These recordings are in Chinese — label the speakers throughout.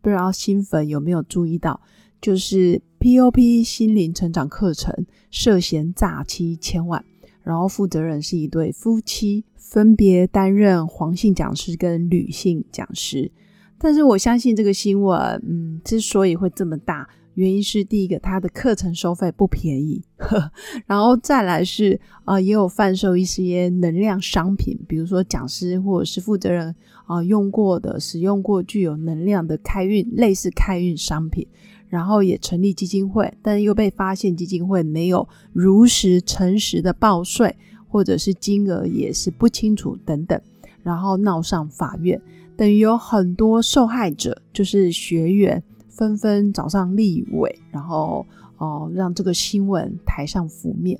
Speaker 1: 不知道新粉有没有注意到，就是 POP 心灵成长课程涉嫌诈欺千万，然后负责人是一对夫妻，分别担任黄姓讲师跟女性讲师。但是我相信这个新闻，嗯，之所以会这么大。原因是第一个，他的课程收费不便宜，然后再来是啊，也有贩售一些能量商品，比如说讲师或者是负责人啊用过的、使用过具有能量的开运类似开运商品，然后也成立基金会，但又被发现基金会没有如实诚实的报税，或者是金额也是不清楚等等，然后闹上法院，等于有很多受害者就是学员。纷纷找上立委，然后哦，让这个新闻台上浮面。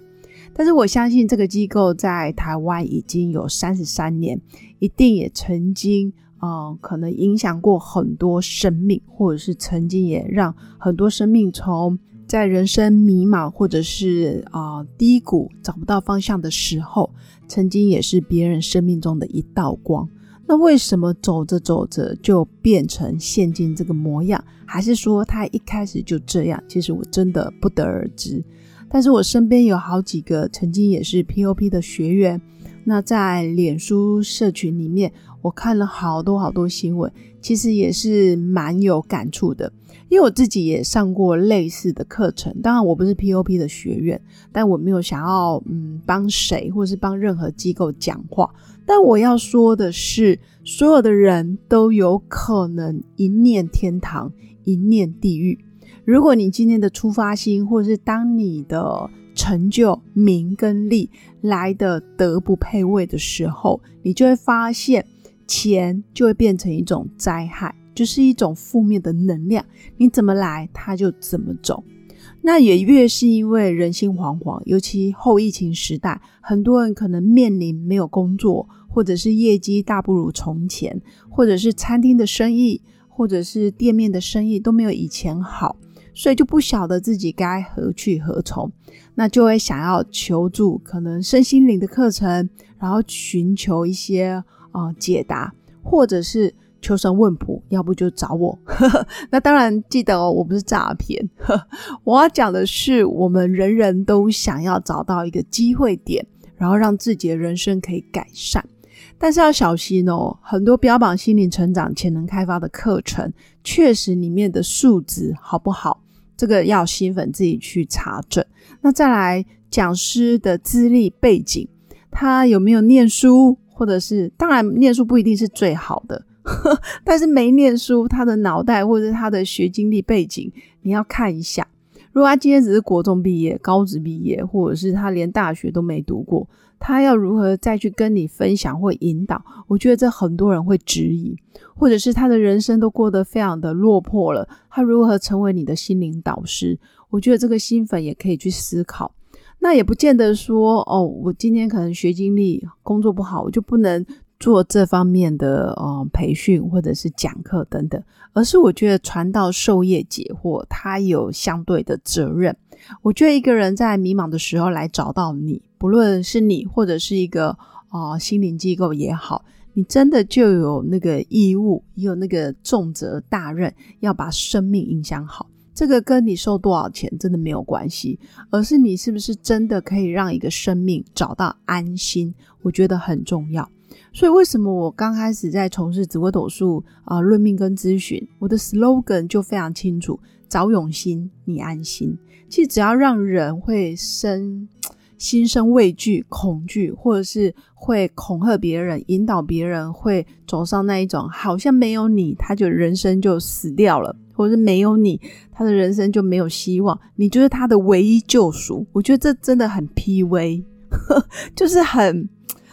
Speaker 1: 但是我相信这个机构在台湾已经有三十三年，一定也曾经啊，可能影响过很多生命，或者是曾经也让很多生命从在人生迷茫或者是啊低谷找不到方向的时候，曾经也是别人生命中的一道光。那为什么走着走着就变成现今这个模样？还是说他一开始就这样？其实我真的不得而知。但是我身边有好几个曾经也是 POP 的学员，那在脸书社群里面，我看了好多好多新闻，其实也是蛮有感触的。因为我自己也上过类似的课程，当然我不是 POP 的学院，但我没有想要嗯帮谁或是帮任何机构讲话。但我要说的是，所有的人都有可能一念天堂，一念地狱。如果你今天的出发心，或是当你的成就名跟利来的德不配位的时候，你就会发现钱就会变成一种灾害，就是一种负面的能量。你怎么来，它就怎么走。那也越是因为人心惶惶，尤其后疫情时代，很多人可能面临没有工作。或者是业绩大不如从前，或者是餐厅的生意，或者是店面的生意都没有以前好，所以就不晓得自己该何去何从，那就会想要求助可能身心灵的课程，然后寻求一些啊解答，或者是求神问卜，要不就找我。那当然记得哦，我不是诈骗，我要讲的是我们人人都想要找到一个机会点，然后让自己的人生可以改善。但是要小心哦，很多标榜心灵成长、潜能开发的课程，确实里面的素质好不好，这个要新粉自己去查证。那再来，讲师的资历背景，他有没有念书，或者是当然念书不一定是最好的，但是没念书，他的脑袋或者他的学经历背景，你要看一下。如果他今天只是国中毕业、高职毕业，或者是他连大学都没读过。他要如何再去跟你分享或引导？我觉得这很多人会质疑，或者是他的人生都过得非常的落魄了，他如何成为你的心灵导师？我觉得这个新粉也可以去思考。那也不见得说哦，我今天可能学经历工作不好，我就不能做这方面的呃培训或者是讲课等等，而是我觉得传道授业解惑，他有相对的责任。我觉得一个人在迷茫的时候来找到你。不论是你或者是一个啊心灵机构也好，你真的就有那个义务，有那个重责大任，要把生命影响好。这个跟你收多少钱真的没有关系，而是你是不是真的可以让一个生命找到安心，我觉得很重要。所以为什么我刚开始在从事紫微斗数啊论命跟咨询，我的 slogan 就非常清楚：找永心，你安心。其实只要让人会生。心生畏惧、恐惧，或者是会恐吓别人、引导别人，会走上那一种好像没有你，他就人生就死掉了，或者是没有你，他的人生就没有希望，你就是他的唯一救赎。我觉得这真的很 P V，就是很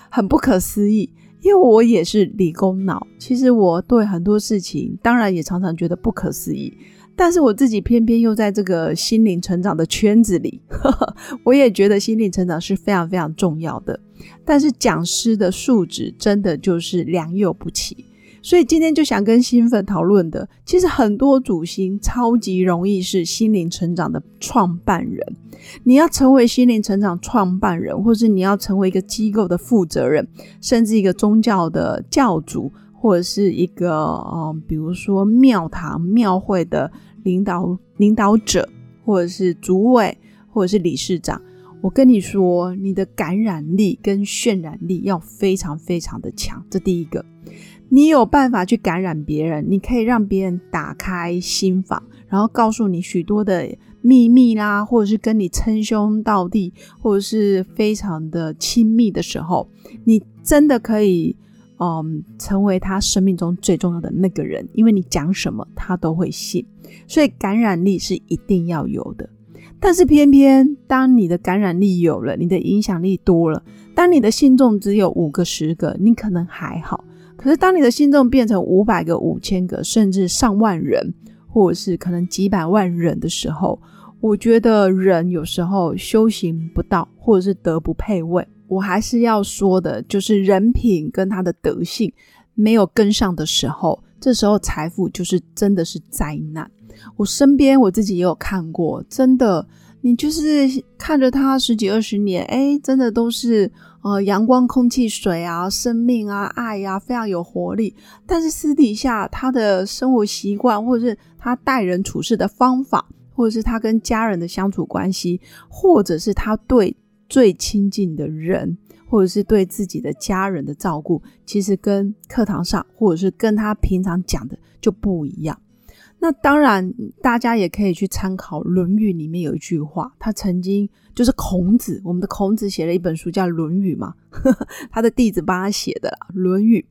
Speaker 1: 很不可思议。因为我也是理工脑，其实我对很多事情当然也常常觉得不可思议。但是我自己偏偏又在这个心灵成长的圈子里，呵 呵我也觉得心灵成长是非常非常重要的。但是讲师的素质真的就是良莠不齐。所以今天就想跟新粉讨论的，其实很多主星超级容易是心灵成长的创办人。你要成为心灵成长创办人，或是你要成为一个机构的负责人，甚至一个宗教的教主，或者是一个呃，比如说庙堂庙会的领导领导者，或者是主委，或者是理事长。我跟你说，你的感染力跟渲染力要非常非常的强。这第一个。你有办法去感染别人，你可以让别人打开心房，然后告诉你许多的秘密啦，或者是跟你称兄道弟，或者是非常的亲密的时候，你真的可以，嗯，成为他生命中最重要的那个人，因为你讲什么他都会信，所以感染力是一定要有的。但是偏偏当你的感染力有了，你的影响力多了，当你的信众只有五个、十个，你可能还好。可是，当你的信众变成五百个、五千个，甚至上万人，或者是可能几百万人的时候，我觉得人有时候修行不到，或者是德不配位。我还是要说的，就是人品跟他的德性没有跟上的时候，这时候财富就是真的是灾难。我身边我自己也有看过，真的。你就是看着他十几二十年，哎，真的都是呃阳光、空气、水啊，生命啊，爱呀，非常有活力。但是私底下他的生活习惯，或者是他待人处事的方法，或者是他跟家人的相处关系，或者是他对最亲近的人，或者是对自己的家人的照顾，其实跟课堂上，或者是跟他平常讲的就不一样。那当然，大家也可以去参考《论语》里面有一句话，他曾经就是孔子，我们的孔子写了一本书叫《论语》嘛，他的弟子帮他写的啦，《论语》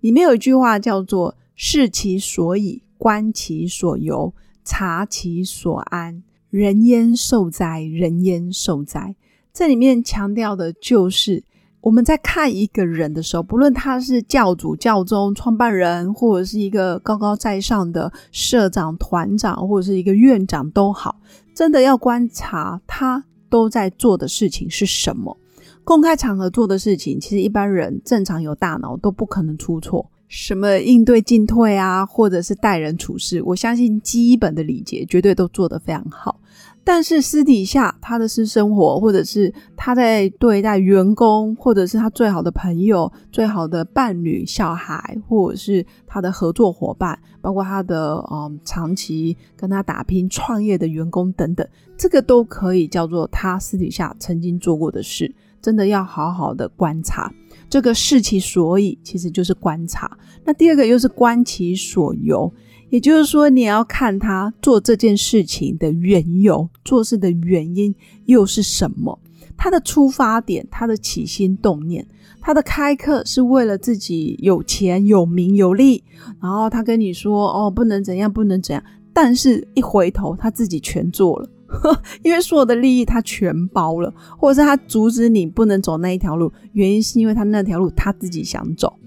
Speaker 1: 里面有一句话叫做“视其所以，观其所由，察其所安，人焉受哉？人焉受哉？”这里面强调的就是。我们在看一个人的时候，不论他是教主、教宗、创办人，或者是一个高高在上的社长、团长，或者是一个院长都好，真的要观察他都在做的事情是什么。公开场合做的事情，其实一般人正常有大脑都不可能出错。什么应对进退啊，或者是待人处事，我相信基本的礼节绝对都做得非常好。但是私底下他的私生活，或者是他在对待员工，或者是他最好的朋友、最好的伴侣、小孩，或者是他的合作伙伴，包括他的嗯长期跟他打拼创业的员工等等，这个都可以叫做他私底下曾经做过的事。真的要好好的观察，这个视其所以，其实就是观察。那第二个又是观其所由。也就是说，你要看他做这件事情的缘由，做事的原因又是什么？他的出发点，他的起心动念，他的开课是为了自己有钱、有名、有利，然后他跟你说：“哦，不能怎样，不能怎样。”但是一回头，他自己全做了，呵 因为所有的利益他全包了，或者是他阻止你不能走那一条路，原因是因为他那条路他自己想走。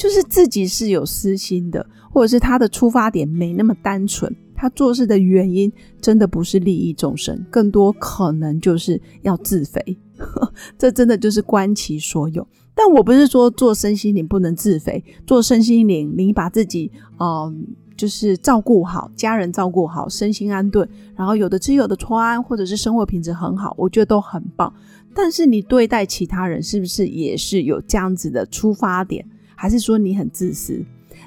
Speaker 1: 就是自己是有私心的，或者是他的出发点没那么单纯，他做事的原因真的不是利益众生，更多可能就是要自肥。这真的就是观其所有。但我不是说做身心灵不能自肥，做身心灵，你把自己嗯，就是照顾好，家人照顾好，身心安顿，然后有的吃有的穿，或者是生活品质很好，我觉得都很棒。但是你对待其他人是不是也是有这样子的出发点？还是说你很自私？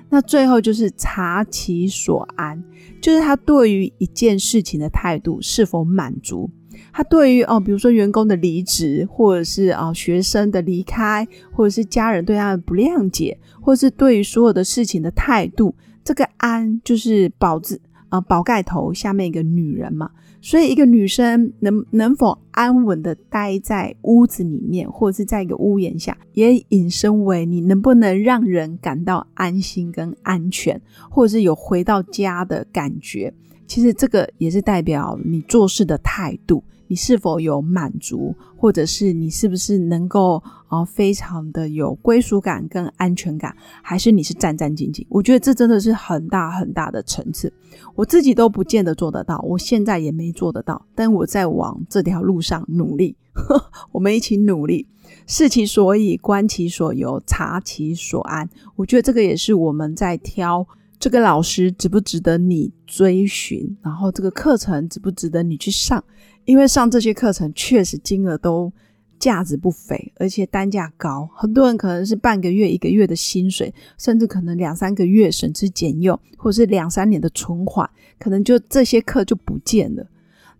Speaker 1: 那最后就是察其所安，就是他对于一件事情的态度是否满足？他对于哦，比如说员工的离职，或者是啊学生的离开，或者是家人对他的不谅解，或者是对于所有的事情的态度，这个安就是宝字啊宝盖头下面一个女人嘛。所以，一个女生能能否安稳的待在屋子里面，或者是在一个屋檐下，也引申为你能不能让人感到安心跟安全，或者是有回到家的感觉。其实，这个也是代表你做事的态度。你是否有满足，或者是你是不是能够啊非常的有归属感跟安全感，还是你是战战兢兢？我觉得这真的是很大很大的层次，我自己都不见得做得到，我现在也没做得到，但我在往这条路上努力，呵 我们一起努力。视其所以，观其所由，察其所安。我觉得这个也是我们在挑这个老师值不值得你追寻，然后这个课程值不值得你去上。因为上这些课程确实金额都价值不菲，而且单价高。很多人可能是半个月、一个月的薪水，甚至可能两三个月省吃俭用，或者是两三年的存款，可能就这些课就不见了。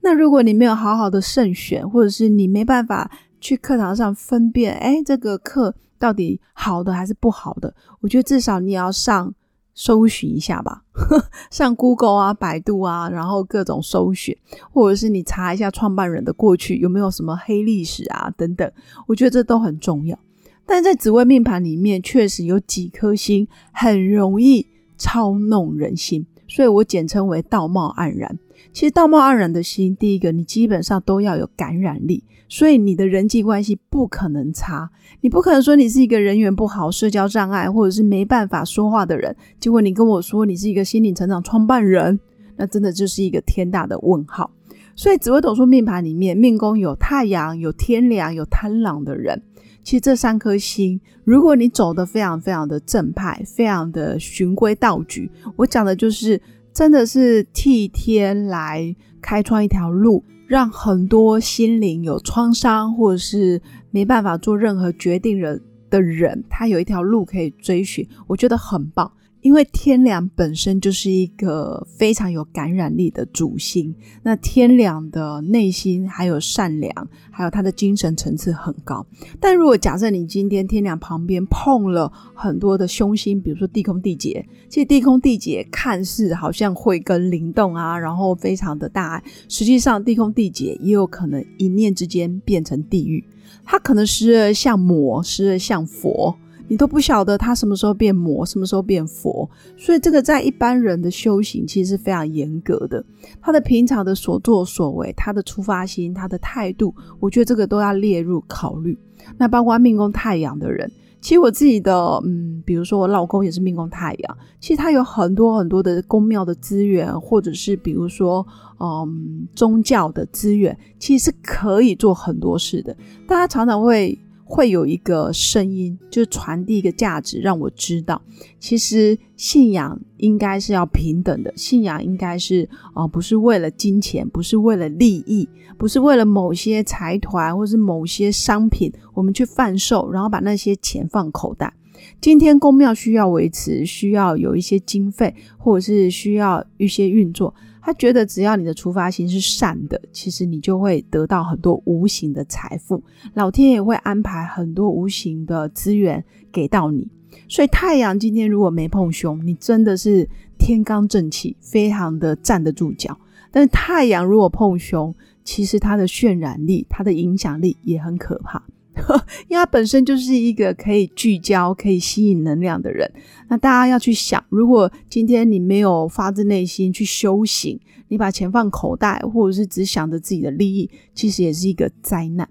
Speaker 1: 那如果你没有好好的慎选，或者是你没办法。去课堂上分辨，哎，这个课到底好的还是不好的？我觉得至少你也要上搜寻一下吧，上 Google 啊、百度啊，然后各种搜寻，或者是你查一下创办人的过去有没有什么黑历史啊等等，我觉得这都很重要。但在紫微命盘里面，确实有几颗星很容易操弄人心，所以我简称为道貌岸然。其实道貌岸然的心，第一个你基本上都要有感染力。所以你的人际关系不可能差，你不可能说你是一个人缘不好、社交障碍或者是没办法说话的人，结果你跟我说你是一个心理成长创办人，那真的就是一个天大的问号。所以紫微斗数命盘里面，命宫有太阳、有天梁、有贪狼的人，其实这三颗星，如果你走的非常非常的正派、非常的循规蹈矩，我讲的就是真的是替天来开创一条路。让很多心灵有创伤，或者是没办法做任何决定人的人，他有一条路可以追寻，我觉得很棒。因为天良本身就是一个非常有感染力的主星，那天良的内心还有善良，还有他的精神层次很高。但如果假设你今天天良旁边碰了很多的凶星，比如说地空地劫，其实地空地劫看似好像会跟灵动啊，然后非常的大爱，实际上地空地劫也有可能一念之间变成地狱，它可能时而像魔，时而像佛。你都不晓得他什么时候变魔，什么时候变佛，所以这个在一般人的修行其实是非常严格的。他的平常的所作所为，他的出发心，他的态度，我觉得这个都要列入考虑。那包括命宫太阳的人，其实我自己的，嗯，比如说我老公也是命宫太阳，其实他有很多很多的宫庙的资源，或者是比如说，嗯，宗教的资源，其实是可以做很多事的。大家常常会。会有一个声音，就传递一个价值，让我知道，其实信仰应该是要平等的，信仰应该是啊，不是为了金钱，不是为了利益，不是为了某些财团或是某些商品，我们去贩售，然后把那些钱放口袋。今天公庙需要维持，需要有一些经费，或者是需要一些运作。他觉得只要你的出发心是善的，其实你就会得到很多无形的财富，老天也会安排很多无形的资源给到你。所以太阳今天如果没碰凶，你真的是天罡正气，非常的站得住脚。但是太阳如果碰凶，其实它的渲染力、它的影响力也很可怕。因为他本身就是一个可以聚焦、可以吸引能量的人。那大家要去想，如果今天你没有发自内心去修行，你把钱放口袋，或者是只想着自己的利益，其实也是一个灾难。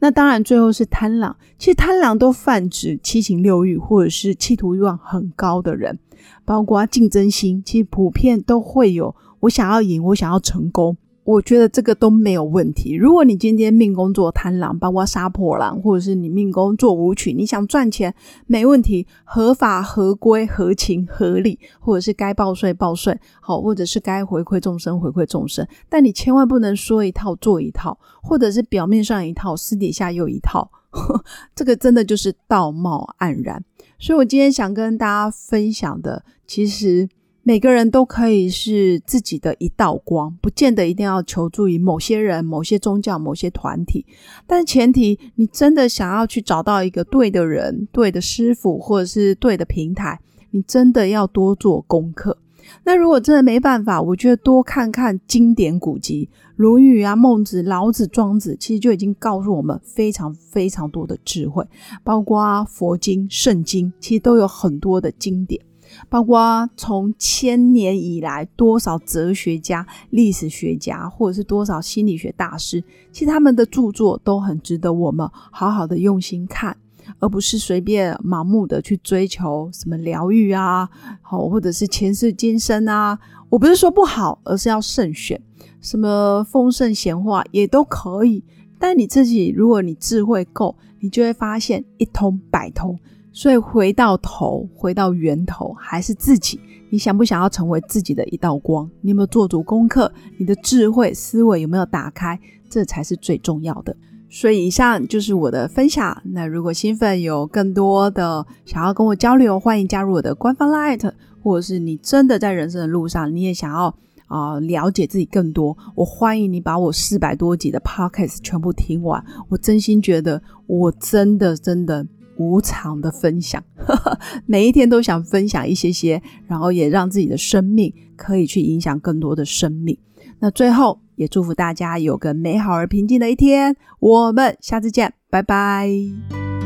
Speaker 1: 那当然，最后是贪狼。其实贪狼都泛指七情六欲，或者是企图欲望很高的人，包括竞争心，其实普遍都会有。我想要赢，我想要成功。我觉得这个都没有问题。如果你今天命宫做贪狼，包括杀破狼，或者是你命宫做舞曲，你想赚钱没问题，合法合规合情合理，或者是该报税报税，好，或者是该回馈众生回馈众生。但你千万不能说一套做一套，或者是表面上一套，私底下又一套，这个真的就是道貌岸然。所以我今天想跟大家分享的，其实。每个人都可以是自己的一道光，不见得一定要求助于某些人、某些宗教、某些团体。但前提，你真的想要去找到一个对的人、对的师傅，或者是对的平台，你真的要多做功课。那如果真的没办法，我觉得多看看经典古籍，《论语》啊、《孟子》、老子、庄子，其实就已经告诉我们非常非常多的智慧，包括佛经、圣经，其实都有很多的经典。包括从千年以来多少哲学家、历史学家，或者是多少心理学大师，其实他们的著作都很值得我们好好的用心看，而不是随便盲目的去追求什么疗愈啊，好或者是前世今生啊。我不是说不好，而是要慎选。什么丰盛闲话也都可以，但你自己如果你智慧够，你就会发现一通百通。所以回到头，回到源头，还是自己。你想不想要成为自己的一道光？你有没有做足功课？你的智慧思维有没有打开？这才是最重要的。所以以上就是我的分享。那如果新粉有更多的想要跟我交流，欢迎加入我的官方 Light，或者是你真的在人生的路上，你也想要啊了解自己更多，我欢迎你把我四百多集的 Podcast 全部听完。我真心觉得，我真的真的。无偿的分享，每一天都想分享一些些，然后也让自己的生命可以去影响更多的生命。那最后也祝福大家有个美好而平静的一天。我们下次见，拜拜。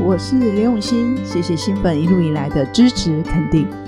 Speaker 1: 我是刘永新，谢谢新粉一路以来的支持肯定。